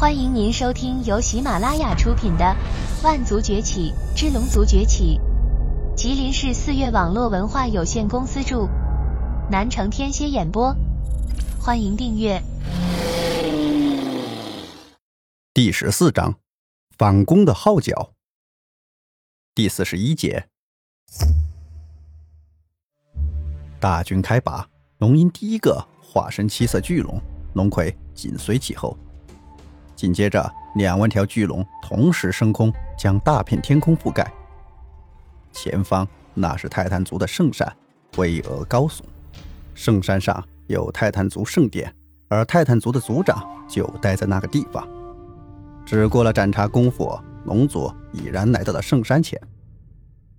欢迎您收听由喜马拉雅出品的《万族崛起之龙族崛起》，吉林市四月网络文化有限公司著，南城天蝎演播。欢迎订阅。第十四章，反攻的号角。第四十一节，大军开拔，龙吟第一个化身七色巨龙，龙葵紧随其后。紧接着，两万条巨龙同时升空，将大片天空覆盖。前方那是泰坦族的圣山，巍峨高耸。圣山上有泰坦族圣殿，而泰坦族的族长就待在那个地方。只过了盏茶功夫，龙族已然来到了圣山前。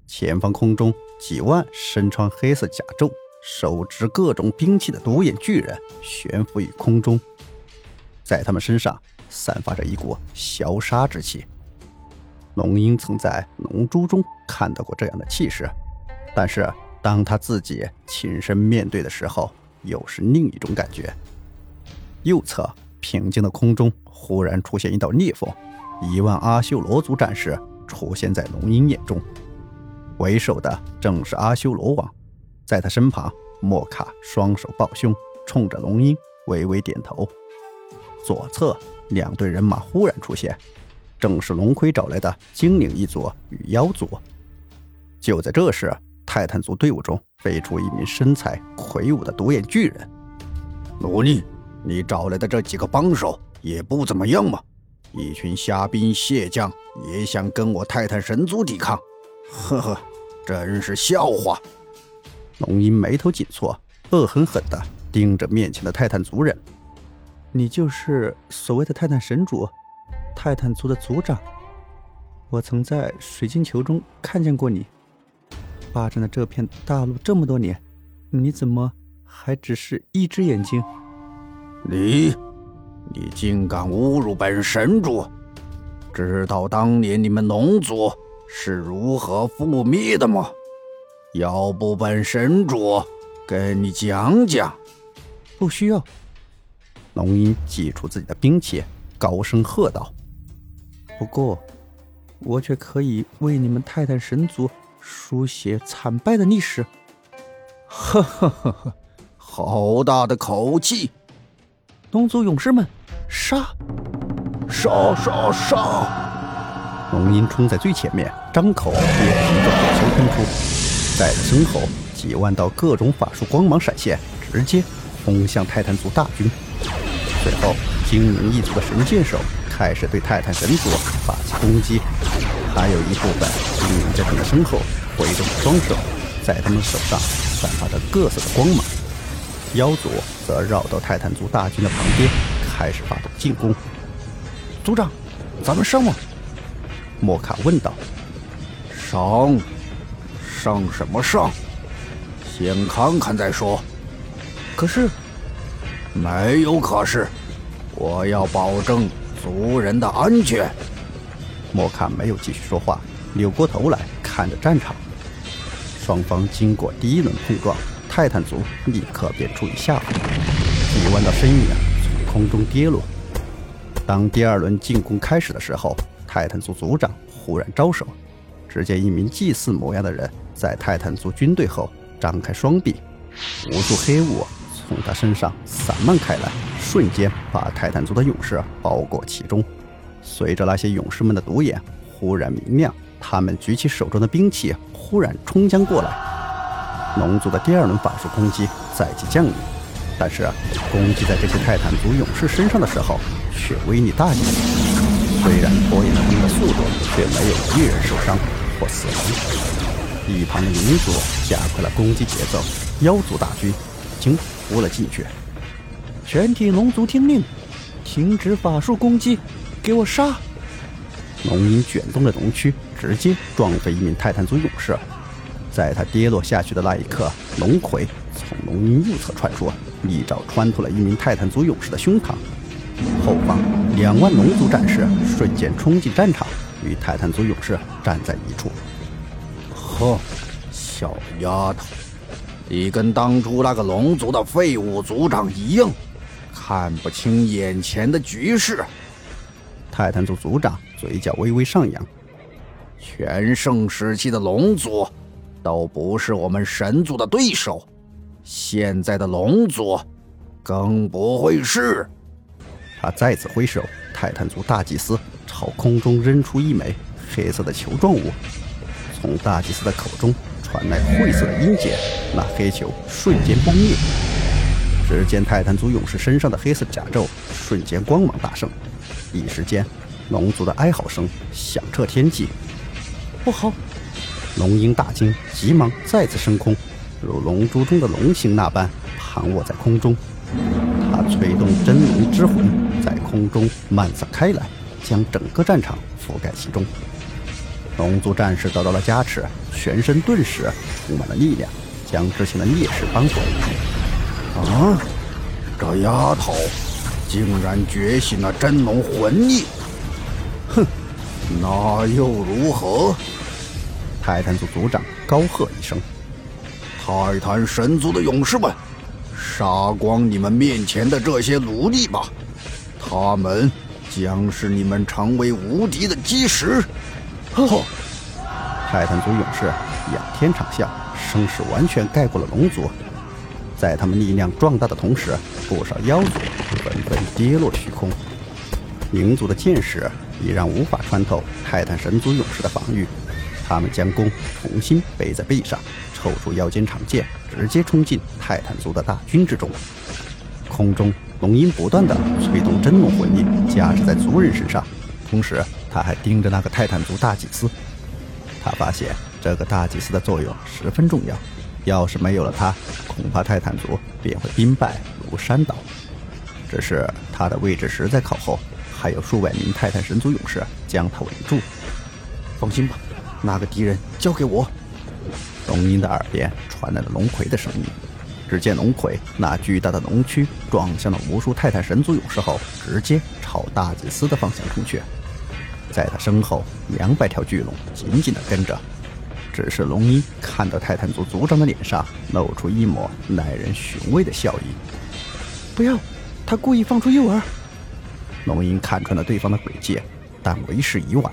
前方空中几万身穿黑色甲胄、手执各种兵器的独眼巨人悬浮于空中，在他们身上。散发着一股消杀之气。龙鹰曾在龙珠中看到过这样的气势，但是当他自己亲身面对的时候，又是另一种感觉。右侧平静的空中忽然出现一道裂缝，一万阿修罗族战士出现在龙鹰眼中。为首的正是阿修罗王，在他身旁，莫卡双手抱胸，冲着龙鹰微微点头。左侧。两队人马忽然出现，正是龙盔找来的精灵一族与妖族。就在这时，泰坦族队伍中飞出一名身材魁梧的独眼巨人。罗尼，你找来的这几个帮手也不怎么样嘛！一群虾兵蟹将也想跟我泰坦神族抵抗？呵呵，真是笑话！龙吟眉头紧蹙，恶狠狠地盯着面前的泰坦族人。你就是所谓的泰坦神主，泰坦族的族长。我曾在水晶球中看见过你，霸占了这片大陆这么多年，你怎么还只是一只眼睛？你，你竟敢侮辱本神主！知道当年你们龙族是如何覆灭的吗？要不本神主跟你讲讲？不需要。龙吟祭出自己的兵器，高声喝道：“不过，我却可以为你们泰坦神族书写惨败的历史。”呵呵呵呵！好大的口气！龙族勇士们，杀！杀杀杀！龙吟冲在最前面，张口也是一个火球喷出，在身后几万道各种法术光芒闪现，直接轰向泰坦族大军。随后，精灵一族的神箭手开始对泰坦神族发起攻击，还有一部分精灵在他们身后挥动双手，在他们手上散发着各色的光芒。妖族则绕到泰坦族大军的旁边，开始发动进攻。族长，咱们上吗？莫卡问道。上？上什么上？先看看再说。可是。没有可是，我要保证族人的安全。莫卡没有继续说话，扭过头来看着战场。双方经过第一轮碰撞，泰坦族立刻便处于下风，几万道身影从空中跌落。当第二轮进攻开始的时候，泰坦族族长忽然招手，只见一名祭祀模样的人在泰坦族军队后张开双臂，无数黑雾。从他身上散漫开来，瞬间把泰坦族的勇士包裹其中。随着那些勇士们的独眼忽然明亮，他们举起手中的兵器，忽然冲将过来。龙族的第二轮法术攻击在即降临，但是攻击在这些泰坦族勇士身上的时候，却威力大减。虽然拖延了他们的速度，却没有一人受伤或死亡。一旁的灵族加快了攻击节奏，妖族大军已经。扑了进去，全体龙族听令，停止法术攻击，给我杀！龙鹰卷动着龙躯，直接撞飞一名泰坦族勇士。在他跌落下去的那一刻，龙葵从龙鹰右侧窜出，一爪穿透了一名泰坦族勇士的胸膛。后方两万龙族战士瞬间冲进战场，与泰坦族勇士站在一处。呵，小丫头。你跟当初那个龙族的废物族长一样，看不清眼前的局势。泰坦族族长嘴角微微上扬。全盛时期的龙族，都不是我们神族的对手。现在的龙族，更不会是。他再次挥手，泰坦族大祭司朝空中扔出一枚黑色的球状物，从大祭司的口中传来晦涩的音节，那黑球瞬间崩灭。只见泰坦族勇士身上的黑色甲胄瞬间光芒大盛，一时间，龙族的哀嚎声响彻天际。不好！龙鹰大惊，急忙再次升空，如龙珠中的龙形那般盘卧在空中。他催动真龙之魂，在空中漫散开来，将整个战场覆盖其中。龙族战士得到了加持，全身顿时充满了力量，将之前的劣势扳回。啊！这丫头竟然觉醒了真龙魂力！哼，那又如何？泰坦族族长高喝一声：“泰坦神族的勇士们，杀光你们面前的这些奴隶吧！他们将是你们成为无敌的基石！”吼！泰坦族勇士仰天长啸，声势完全盖过了龙族。在他们力量壮大的同时，不少妖族纷纷跌落虚空。冥族的剑矢已然无法穿透泰坦神族勇士的防御。他们将弓重新背在背上，抽出腰间长剑，直接冲进泰坦族的大军之中。空中，龙鹰不断的催动真龙魂力，加持在族人身上，同时他还盯着那个泰坦族大祭司。他发现这个大祭司的作用十分重要，要是没有了他，恐怕泰坦族便会兵败如山倒。只是他的位置实在靠后，还有数百名泰坦神族勇士将他围住。放心吧。那个敌人交给我。龙鹰的耳边传来了龙葵的声音。只见龙葵那巨大的龙躯撞向了无数泰坦神族勇士后，直接朝大祭司的方向冲去。在他身后，两百条巨龙紧紧地跟着。只是龙鹰看到泰坦族族长的脸上露出一抹耐人寻味的笑意。不要，他故意放出诱饵。龙鹰看穿了对方的诡计，但为时已晚。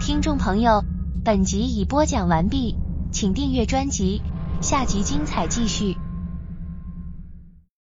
听众朋友，本集已播讲完毕，请订阅专辑，下集精彩继续。